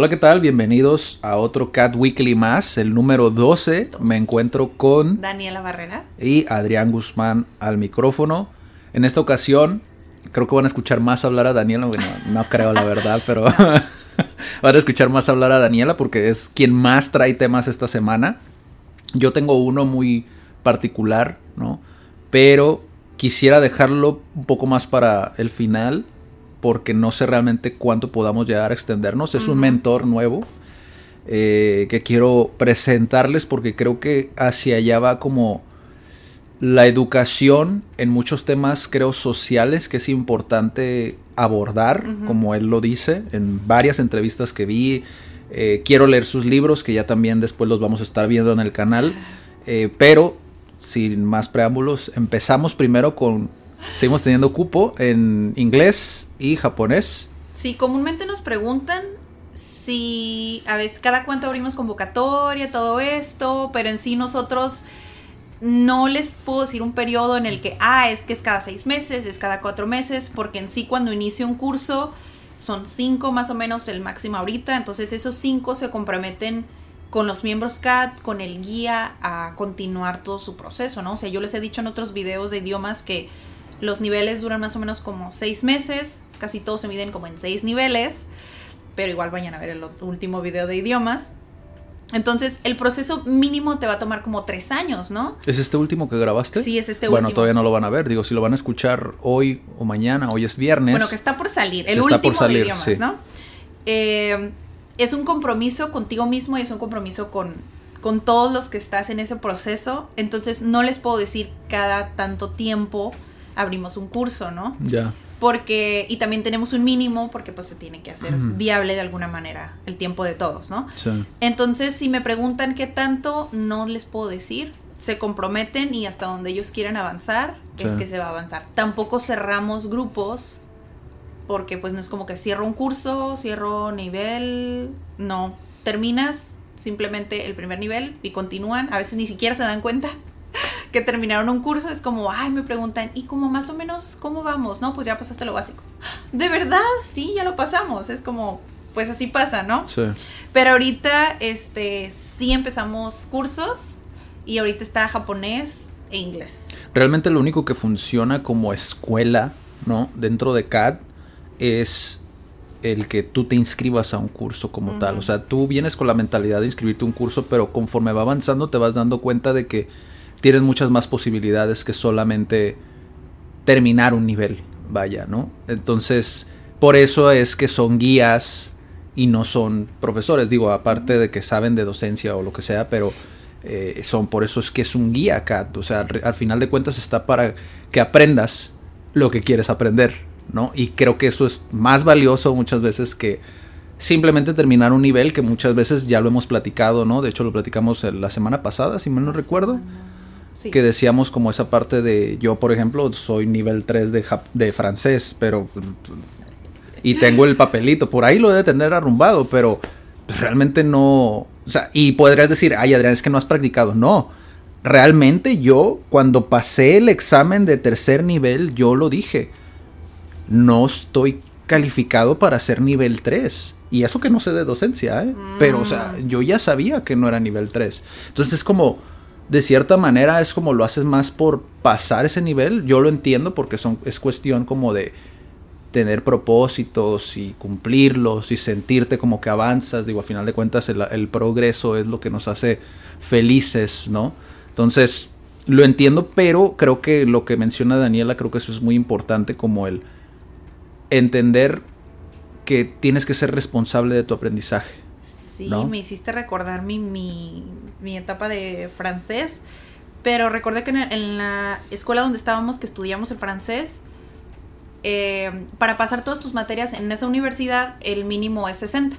Hola, ¿qué tal? Bienvenidos a otro Cat Weekly más, el número 12. Me encuentro con Daniela Barrera. y Adrián Guzmán al micrófono. En esta ocasión, creo que van a escuchar más hablar a Daniela. Bueno, no creo la verdad, pero van a escuchar más hablar a Daniela porque es quien más trae temas esta semana. Yo tengo uno muy particular, ¿no? Pero quisiera dejarlo un poco más para el final porque no sé realmente cuánto podamos llegar a extendernos. Es un mentor nuevo eh, que quiero presentarles porque creo que hacia allá va como la educación en muchos temas, creo, sociales que es importante abordar, como él lo dice, en varias entrevistas que vi. Eh, quiero leer sus libros, que ya también después los vamos a estar viendo en el canal. Eh, pero, sin más preámbulos, empezamos primero con... Seguimos teniendo cupo en inglés y japonés. Sí, comúnmente nos preguntan si a veces cada cuánto abrimos convocatoria, todo esto, pero en sí nosotros no les puedo decir un periodo en el que, ah, es que es cada seis meses, es cada cuatro meses, porque en sí cuando inicio un curso son cinco más o menos el máximo ahorita, entonces esos cinco se comprometen con los miembros CAT, con el guía a continuar todo su proceso, ¿no? O sea, yo les he dicho en otros videos de idiomas que los niveles duran más o menos como seis meses, casi todos se miden como en seis niveles, pero igual vayan a ver el último video de idiomas. Entonces, el proceso mínimo te va a tomar como tres años, ¿no? ¿Es este último que grabaste? Sí, es este Bueno, último. todavía no lo van a ver. Digo, si lo van a escuchar hoy o mañana, hoy es viernes. Bueno, que está por salir, el último por salir, de idiomas, sí. ¿no? Eh, es un compromiso contigo mismo y es un compromiso con, con todos los que estás en ese proceso. Entonces, no les puedo decir cada tanto tiempo abrimos un curso, ¿no? Ya. Porque, y también tenemos un mínimo porque pues se tiene que hacer Ujú. viable de alguna manera el tiempo de todos, ¿no? Sí. Entonces, si me preguntan qué tanto, no les puedo decir. Se comprometen y hasta donde ellos quieran avanzar es que se va a avanzar. Tampoco cerramos grupos porque pues no es como que cierro un curso, cierro nivel, no. Terminas simplemente el primer nivel y continúan. A veces ni siquiera se dan cuenta que terminaron un curso. Es como, ay, me preguntan, ¿y como más o menos cómo vamos? No, pues ya pasaste lo básico. ¿De verdad? Sí, ya lo pasamos. Es como, pues así pasa, ¿no? Sí. Pero ahorita, este, sí empezamos cursos y ahorita está japonés e inglés. Realmente lo único que funciona como escuela, ¿no? Dentro de CAD es el que tú te inscribas a un curso como tal. O sea, tú vienes con la mentalidad de inscribirte a un curso, pero conforme va avanzando te vas dando cuenta de que tienes muchas más posibilidades que solamente terminar un nivel, vaya, ¿no? Entonces, por eso es que son guías y no son profesores. Digo, aparte de que saben de docencia o lo que sea, pero eh, son por eso es que es un guía CAD. O sea, al, al final de cuentas está para que aprendas lo que quieres aprender, ¿no? Y creo que eso es más valioso muchas veces que simplemente terminar un nivel que muchas veces ya lo hemos platicado, ¿no? De hecho lo platicamos el- la semana pasada, si mal no recuerdo Sí. que decíamos como esa parte de yo por ejemplo soy nivel 3 de, de francés pero y tengo el papelito por ahí lo debe tener arrumbado pero realmente no o sea y podrías decir ay Adrián es que no has practicado no realmente yo cuando pasé el examen de tercer nivel yo lo dije no estoy calificado para ser nivel 3 y eso que no sé de docencia, ¿eh? Pero, o sea, yo ya sabía que no era nivel 3. Entonces es como, de cierta manera, es como lo haces más por pasar ese nivel. Yo lo entiendo porque son, es cuestión como de tener propósitos y cumplirlos y sentirte como que avanzas. Digo, a final de cuentas, el, el progreso es lo que nos hace felices, ¿no? Entonces, lo entiendo, pero creo que lo que menciona Daniela, creo que eso es muy importante, como el entender que tienes que ser responsable de tu aprendizaje. Sí, ¿no? me hiciste recordar mi, mi, mi etapa de francés. Pero recuerdo que en, en la escuela donde estábamos, que estudiamos el francés, eh, para pasar todas tus materias en esa universidad, el mínimo es 60.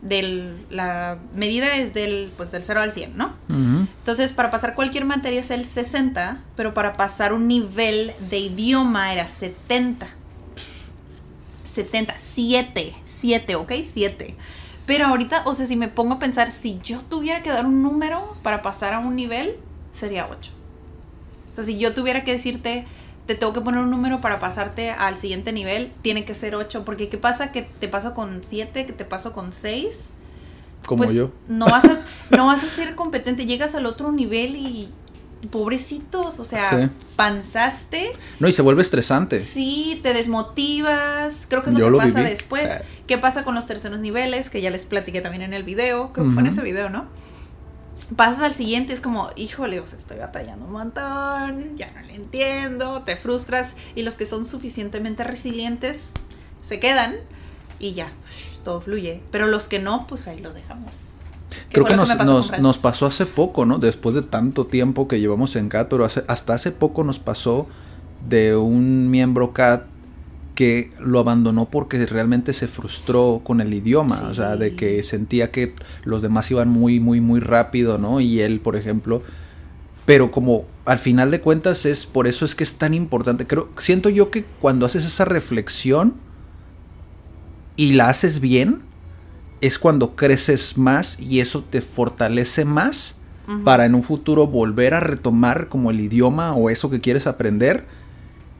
Del, la medida es del, pues, del 0 al 100, ¿no? Ujú. Entonces, para pasar cualquier materia es el 60, pero para pasar un nivel de idioma era 70. 70, 7, 7, ¿ok? 7. Pero ahorita, o sea, si me pongo a pensar, si yo tuviera que dar un número para pasar a un nivel, sería 8. O sea, si yo tuviera que decirte, te tengo que poner un número para pasarte al siguiente nivel, tiene que ser 8. Porque ¿qué pasa? Que te paso con 7, que te paso con 6 Como pues, yo. No vas, a, no vas a ser competente. Llegas al otro nivel y. Pobrecitos, o sea, Sí. panzaste. No, y se vuelve estresante. Sí, te desmotivas. Creo que es lo Yo que lo pasa viví. después. Eh. ¿Qué pasa con los terceros niveles? Que ya les platiqué también en el video. Creo que fue en ese video, ¿no? Pasas al siguiente, es como, híjole, o sea, estoy batallando un montón, ya no le entiendo, te frustras. Y los que son suficientemente resilientes se quedan y ya, todo fluye. Pero los que no, pues ahí los dejamos. Creo que nos, nos, pasó hace poco, ¿no? Después de tanto tiempo que llevamos en CAT, pero hace- hasta hace poco nos pasó de un miembro CAT que lo abandonó porque realmente se frustró con el idioma, o sea, de que sentía que los demás iban muy, muy, muy rápido, ¿no? Y él, por ejemplo, pero como al final de cuentas es por eso es que es tan importante. Creo, siento yo que cuando haces esa reflexión y la haces bien, es cuando creces más y eso te fortalece más para en un futuro volver a retomar como el idioma o eso que quieres aprender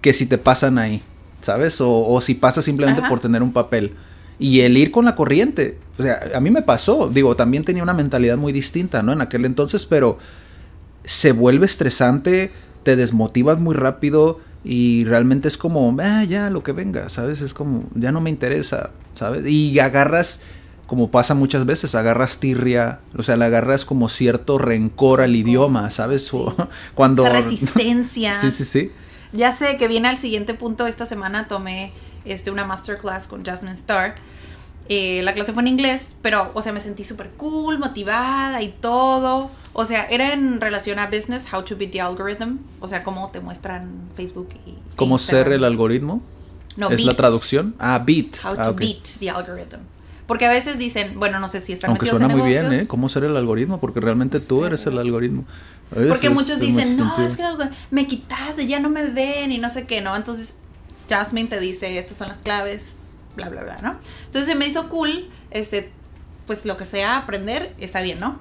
que si te pasan ahí, ¿sabes? O, o si pasas simplemente Ajá. por tener un papel. Y el ir con la corriente, o sea, a mí me pasó, digo, también tenía una mentalidad muy distinta, ¿no? En aquel entonces, pero se vuelve estresante, te desmotivas muy rápido y realmente es como, ah, ya, lo que venga, ¿sabes? Es como, ya no me interesa, ¿sabes? Y agarras, como pasa muchas veces, agarras tirria, o sea, le agarras como cierto rencor al idioma, ¿sabes? Cuando... Esa resistencia. sí, sí, sí. Ya sé que viene al siguiente punto. Esta semana tomé este, una masterclass con Jasmine Starr. Eh, la clase fue en inglés, pero, o sea, me sentí súper cool, motivada y todo. O sea, era en relación a business, how to beat the algorithm. O sea, cómo te muestran Facebook y. ¿Cómo Instagram. ser el algoritmo? No, ¿Es la beat. traducción? Ah, beat. How to Ah, ok. beat the algorithm. Porque a veces dicen, bueno, no sé si están Aunque metidos suena en muy bien, negocios. ¿eh? ¿Cómo ser el algoritmo? Porque realmente tú Sí. eres el algoritmo. Veces Porque muchos dicen, no, sentido. es que me quitaste, ya no me ven y no sé qué, ¿no? Entonces, Jasmine te dice, estas son las claves, bla, bla, bla, ¿no? Entonces se me hizo cool, este, pues lo que sea aprender, está bien, ¿no?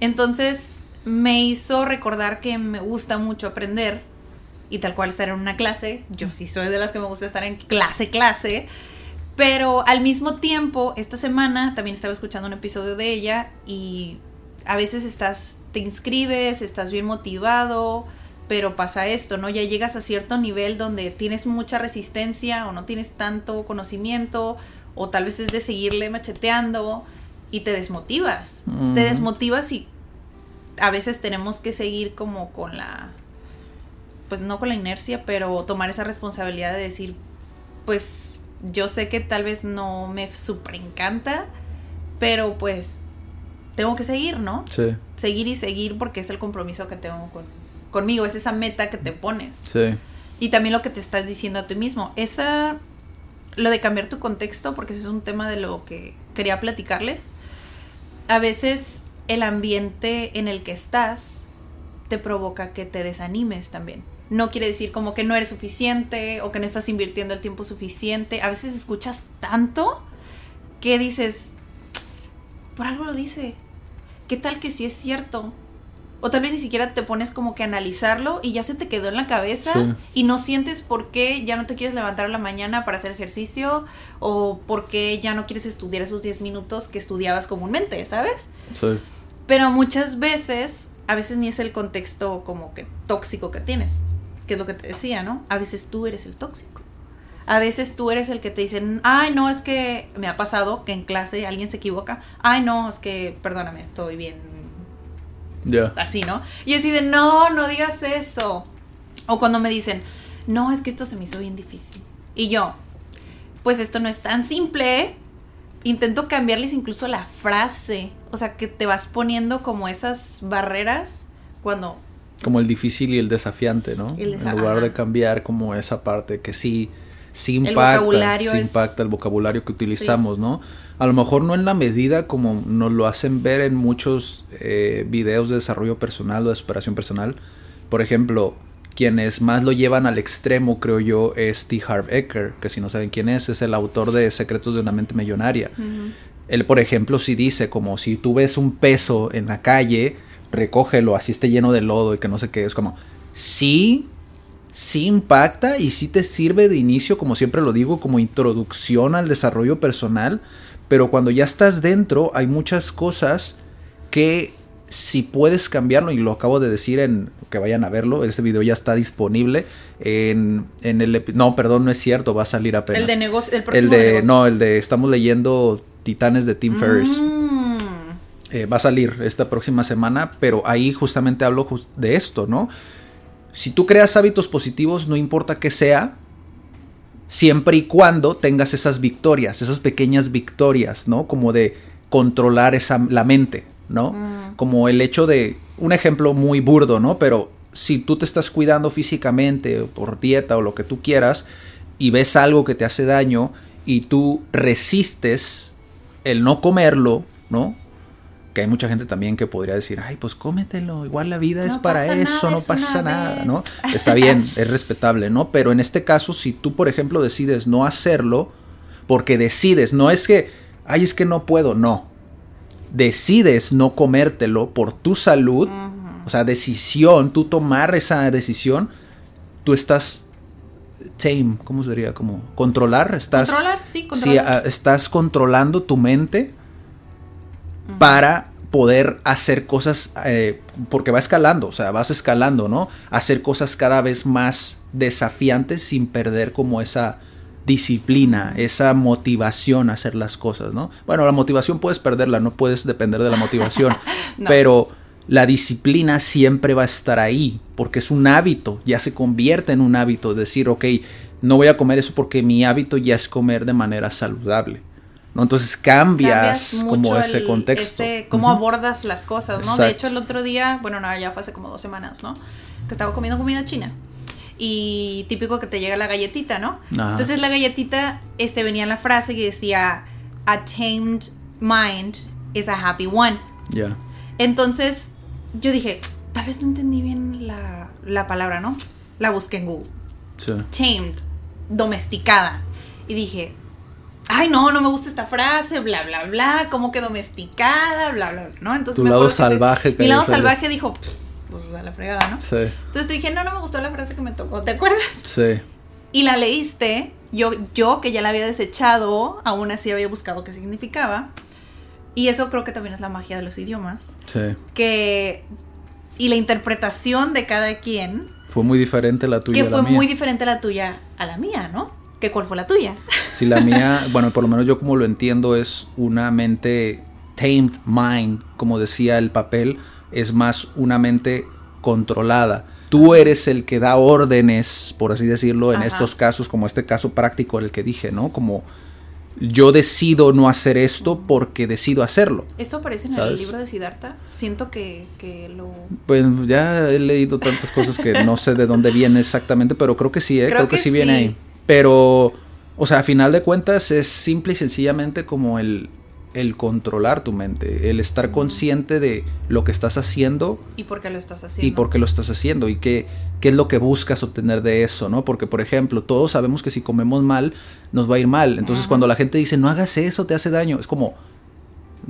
Entonces me hizo recordar que me gusta mucho aprender y tal cual estar en una clase, yo sí soy de las que me gusta estar en clase, clase, pero al mismo tiempo, esta semana también estaba escuchando un episodio de ella y a veces estás, te inscribes, estás bien motivado, pero pasa esto, ¿no? Ya llegas a cierto nivel donde tienes mucha resistencia o no tienes tanto conocimiento o tal vez es de seguirle macheteando y te desmotivas. Te desmotivas y a veces tenemos que seguir como con la pues no con la inercia, pero tomar esa responsabilidad de decir, pues yo sé que tal vez no me super encanta, pero pues tengo que seguir, ¿no? Sí, Seguir y seguir porque es el compromiso que tengo con, conmigo, es esa meta que te pones. sí. Y también lo que te estás diciendo a ti mismo. Esa, lo de cambiar tu contexto, porque ese es un tema de lo que quería platicarles. A veces el ambiente en el que estás te provoca que te desanimes también. No quiere decir como que no eres suficiente o que no estás invirtiendo el tiempo suficiente. A veces escuchas tanto que dices, por algo lo dice. ¿Qué tal que sí es cierto? O tal vez ni siquiera te pones como que a analizarlo y ya se te quedó en la cabeza Sí. y no sientes por qué ya no te quieres levantar a la mañana para hacer ejercicio o por qué ya no quieres estudiar esos 10 minutos que estudiabas comúnmente, ¿sabes? sí. Pero muchas veces, a veces ni es el contexto como que tóxico que tienes, que es lo que te decía, ¿no? A veces tú eres el tóxico. A veces tú eres el que te dicen, ay, no, es que me ha pasado que en clase alguien se equivoca, ay, no, es que, perdóname, estoy bien Ya. así, ¿no? Y yo así de, no, no digas eso. O cuando me dicen, no, es que esto se me hizo bien difícil. Y yo, pues esto no es tan simple. Intento cambiarles incluso la frase. O sea, que te vas poniendo como esas barreras cuando Como el difícil y el desafiante, ¿no? El en lugar de cambiar como esa parte que sí, sí El impacta, vocabulario sí es- impacta el vocabulario que utilizamos, ¿no? A lo mejor no en la medida como nos lo hacen ver en muchos eh, videos de desarrollo personal o de superación personal. Por ejemplo, quienes más lo llevan al extremo, creo yo, es T. Harv Eker, que si no saben quién es, es el autor de Secretos de una mente millonaria. Él, por ejemplo, sí dice como si tú ves un peso en la calle, recógelo, así esté lleno de lodo y que no sé qué, es como, sí, sí impacta y sí te sirve de inicio, como siempre lo digo, como introducción al desarrollo personal, pero cuando ya estás dentro hay muchas cosas que si puedes cambiarlo, y lo acabo de decir en que vayan a verlo, ese video ya está disponible en, en el... No, perdón, no es cierto, va a salir apenas. El de negocio, el El próximo de, no, el de, estamos leyendo Titanes de Tim Ferriss. Eh, va a salir esta próxima semana, pero ahí justamente hablo de esto, ¿no? Si tú creas hábitos positivos, no importa qué sea, siempre y cuando tengas esas victorias, esas pequeñas victorias, ¿no? Como de controlar esa, la mente, ¿no? Mm. Como el hecho de, un ejemplo muy burdo, ¿no? Pero si tú te estás cuidando físicamente, por dieta o lo que tú quieras, y ves algo que te hace daño, y tú resistes el no comerlo, ¿no? Hay mucha gente también que podría decir, ay, pues cómetelo, igual la vida No es para eso, nada, no es pasa nada, vez. ¿no? Está bien, es respetable, ¿no? Pero en este caso, si tú, por ejemplo, decides no hacerlo, porque decides, no es que, ay, es que no puedo, no. Decides no comértelo por tu salud, o sea, decisión, tú tomar esa decisión, tú estás tame, ¿cómo sería? Como controlar, estás Controlar, sí, Sí, controlar. ah, estás controlando tu mente para poder hacer cosas, eh, porque va escalando, o sea, vas escalando, ¿no? Hacer cosas cada vez más desafiantes sin perder como esa disciplina, esa motivación a hacer las cosas, ¿no? Bueno, la motivación puedes perderla, no puedes depender de la motivación, No. pero la disciplina siempre va a estar ahí, porque es un hábito, ya se convierte en un hábito, decir, ok, no voy a comer eso porque mi hábito ya es comer de manera saludable. ¿No? Entonces cambias, Cambias como ese el- contexto. ese- cómo abordas las cosas, ¿no? Exacto. De hecho, el otro día, bueno, no, ya fue hace como dos semanas, ¿no? Que estaba comiendo comida china. Y típico que te llega la galletita, ¿no? Ajá. Entonces la galletita, este, venía en la frase que decía, a tamed mind is a happy one. Ya. Entonces, yo dije, tal vez no entendí bien la, la palabra, ¿no? La busqué en Google. Sí. tamed, domesticada. Y dije, ay, no, no me gusta esta frase, bla, bla, bla, como que domesticada, bla, bla, bla, ¿no? Entonces Tu me lado te- salvaje que mi lado sale. salvaje dijo, "Pff, pues a la fregada, ¿no? Sí. Entonces te dije, no, no me gustó la frase que me tocó, ¿te acuerdas? Sí. Y la leíste, yo, yo que ya la había desechado, aún así había buscado qué significaba. Y eso creo que también es la magia de los idiomas. Sí. Que. Y la interpretación de cada quien Fue muy diferente la tuya que a la fue mía. muy diferente la tuya a la mía, ¿no? Que cuál fue la tuya. Si la mía, bueno, por lo menos yo como lo entiendo, es una mente tamed mind, como decía el papel, es más una mente controlada. Tú eres el que da órdenes, por así decirlo, en Ajá. estos casos, como este caso práctico el que dije, ¿no? Como yo decido no hacer esto porque decido hacerlo. Esto aparece en el libro de Siddhartha. Siento que, que lo. Pues ya he leído tantas cosas que no sé de dónde viene exactamente, pero creo que sí, ¿eh? Creo creo, que, que sí viene ahí. Pero, o sea, a final de cuentas es simple y sencillamente como el, el controlar tu mente, el estar consciente de lo que estás haciendo ¿Y por qué lo estás haciendo? y por qué lo estás haciendo y qué, qué es lo que buscas obtener de eso, ¿no? Porque, por ejemplo, todos sabemos que si comemos mal, nos va a ir mal. Entonces, Ajá. cuando la gente dice, no hagas eso, te hace daño, es como,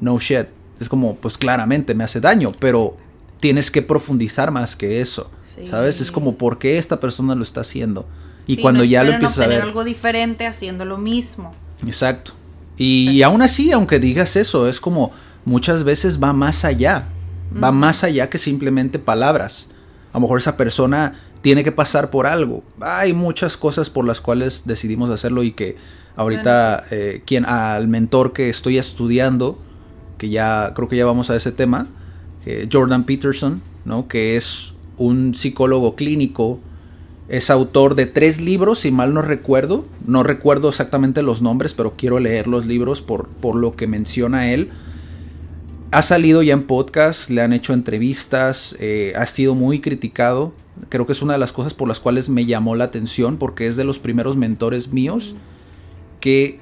no shit. Es como, pues claramente me hace daño, pero tienes que profundizar más que eso. Sí. ¿Sabes? Es como, ¿por qué esta persona lo está haciendo? Y Sí, cuando no ya lo empiezas a ver. algo diferente haciendo lo mismo. Exacto. Y aún así, aunque digas eso, es como muchas veces va más allá. Va más allá que simplemente palabras. A lo mejor esa persona tiene que pasar por algo. Hay muchas cosas por las cuales decidimos hacerlo y que ahorita eh, quien al mentor que estoy estudiando, que ya creo que ya vamos a ese tema, eh, Jordan Peterson, ¿no? que es un psicólogo clínico es autor de tres libros, si mal no recuerdo. No recuerdo exactamente los nombres, pero quiero leer los libros por, por lo que menciona él. ha salido ya en podcast, le han hecho entrevistas, eh, ha sido muy criticado. Creo que es una de las cosas por las cuales me llamó la atención porque es de los primeros mentores míos que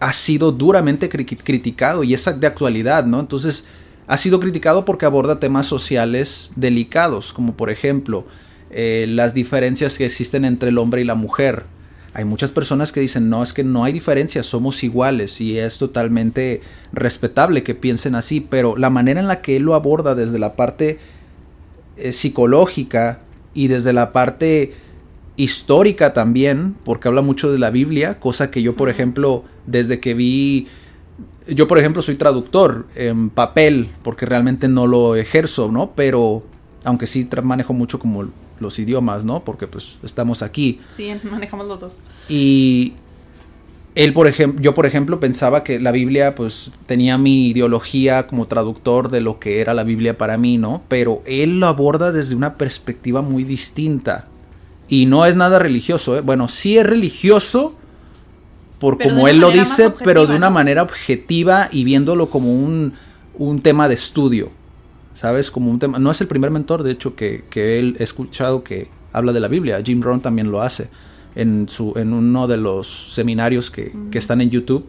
ha sido duramente criticado y es de actualidad, ¿no? Entonces, ha sido criticado porque aborda temas sociales delicados, como por ejemplo eh, las diferencias que existen entre el hombre y la mujer. Hay muchas personas que dicen, no, es que no hay diferencias, somos iguales y es totalmente respetable que piensen así, pero la manera en la que él lo aborda desde la parte eh, psicológica y desde la parte histórica también, porque habla mucho de la Biblia, cosa que yo, por ejemplo, desde que vi yo, por ejemplo, soy traductor en papel, porque realmente no lo ejerzo, ¿no? Pero, aunque sí manejo mucho como los idiomas, ¿no? Porque pues estamos aquí. Sí, manejamos los dos. Y él, por ejemplo, yo, por ejemplo, pensaba que la Biblia, pues, tenía mi ideología como traductor de lo que era la Biblia para mí, ¿no? Pero él lo aborda desde una perspectiva muy distinta. Y no es nada religioso, ¿eh? Bueno, sí es religioso, por como él lo dice, pero de una manera objetiva y viéndolo como un, un, tema de estudio, ¿sabes? Como un tema, no es el primer mentor, de hecho, que, que él he escuchado que habla de la Biblia, Jim Rohn también lo hace en, su, en uno de los seminarios que, que están en YouTube.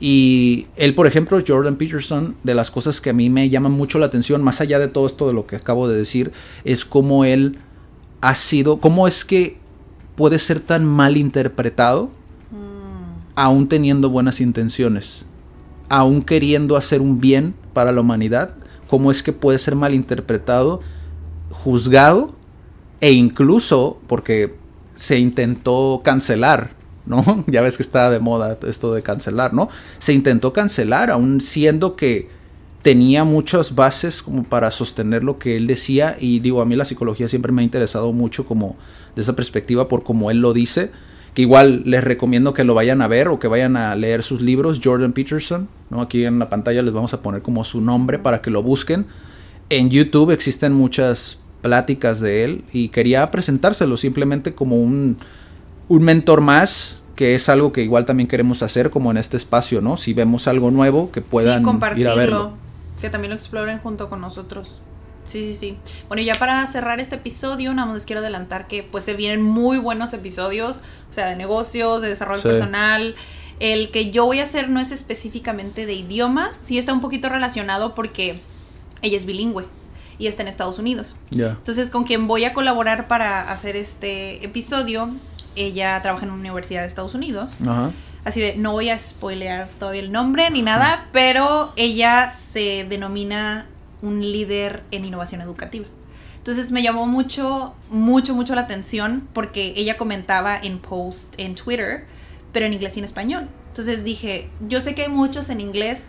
Y él, por ejemplo, Jordan Peterson, de las cosas que a mí me llaman mucho la atención, más allá de todo esto de lo que acabo de decir, es cómo él ha sido, cómo es que puede ser tan mal interpretado aún teniendo buenas intenciones, aún queriendo hacer un bien para la humanidad, cómo es que puede ser malinterpretado, juzgado e incluso porque se intentó cancelar, ¿no? Ya ves que está de moda esto de cancelar, ¿no? Se intentó cancelar, aún siendo que tenía muchas bases como para sostener lo que él decía y digo, a mí la psicología siempre me ha interesado mucho como de esa perspectiva por como él lo dice que igual les recomiendo que lo vayan a ver o que vayan a leer sus libros, Jordan Peterson, ¿no? Aquí en la pantalla les vamos a poner como su nombre para que lo busquen. En YouTube existen muchas pláticas de él y quería presentárselo simplemente como un, un mentor más, que es algo que igual también queremos hacer como en este espacio, ¿no? Si vemos algo nuevo, que puedan ir a verlo. Que también lo exploren junto con nosotros. Sí, sí, sí. Bueno, ya para cerrar este episodio, nada más les quiero adelantar que pues se vienen muy buenos episodios, o sea, de negocios, de desarrollo personal. El que yo voy a hacer no es específicamente de idiomas, sí está un poquito relacionado porque ella es bilingüe y está en Estados Unidos. Entonces, con quien voy a colaborar para hacer este episodio, ella trabaja en una universidad de Estados Unidos. Así de, no voy a spoilear todavía el nombre ni nada, pero ella se denomina un líder en innovación educativa. Entonces me llamó mucho, mucho, mucho la atención porque ella comentaba en post en Twitter, pero en inglés y en español. Entonces dije, yo sé que hay muchos en inglés,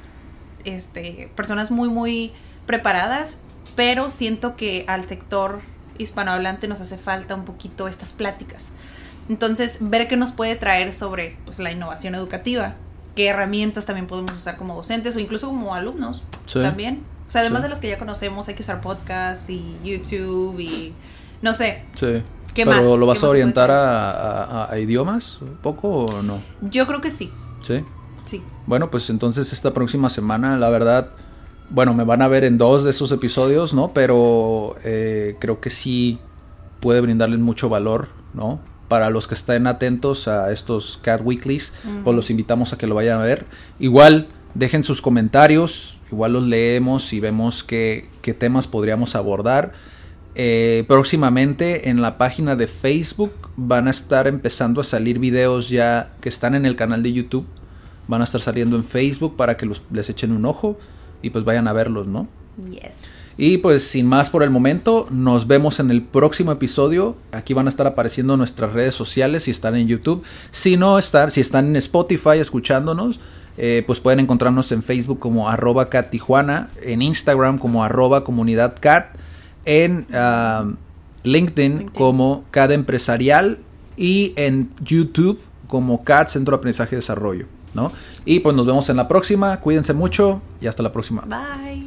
este, personas muy, muy preparadas, pero siento que al sector hispanohablante nos hace falta un poquito estas pláticas. Entonces, ver qué nos puede traer sobre pues, la innovación educativa, qué herramientas también podemos usar como docentes o incluso como alumnos también. O sea, además de las que ya conocemos, hay que usar podcast y YouTube y no sé. Sí. ¿Qué ¿Pero lo vas a orientar a, idiomas un poco o no? Yo creo que sí. ¿Sí? Sí. Bueno, pues entonces esta próxima semana, la verdad, bueno, me van a ver en dos de esos episodios, ¿no? Pero eh, creo que sí puede brindarles mucho valor, ¿no? Para los que estén atentos a estos Cat Weeklies, pues los invitamos a que lo vayan a ver. Igual, dejen sus comentarios, Igual los leemos y vemos qué, temas podríamos abordar. Eh, próximamente en la página de Facebook van a estar empezando a salir videos ya que están en el canal de YouTube. Van a estar saliendo en Facebook para que los, les echen un ojo y pues vayan a verlos, ¿no? Yes. Y pues sin más por el momento, nos vemos en el próximo episodio. Aquí van a estar apareciendo nuestras redes sociales si están en YouTube. Si no están, si están en Spotify escuchándonos, eh, pues pueden encontrarnos en Facebook como arroba cat Tijuana, en Instagram como arroba comunidad cat, en ah, LinkedIn, como cat empresarial y en YouTube como cat Centro de Aprendizaje y Desarrollo. ¿no? Y pues nos vemos en la próxima, cuídense mucho y hasta la próxima. Bye.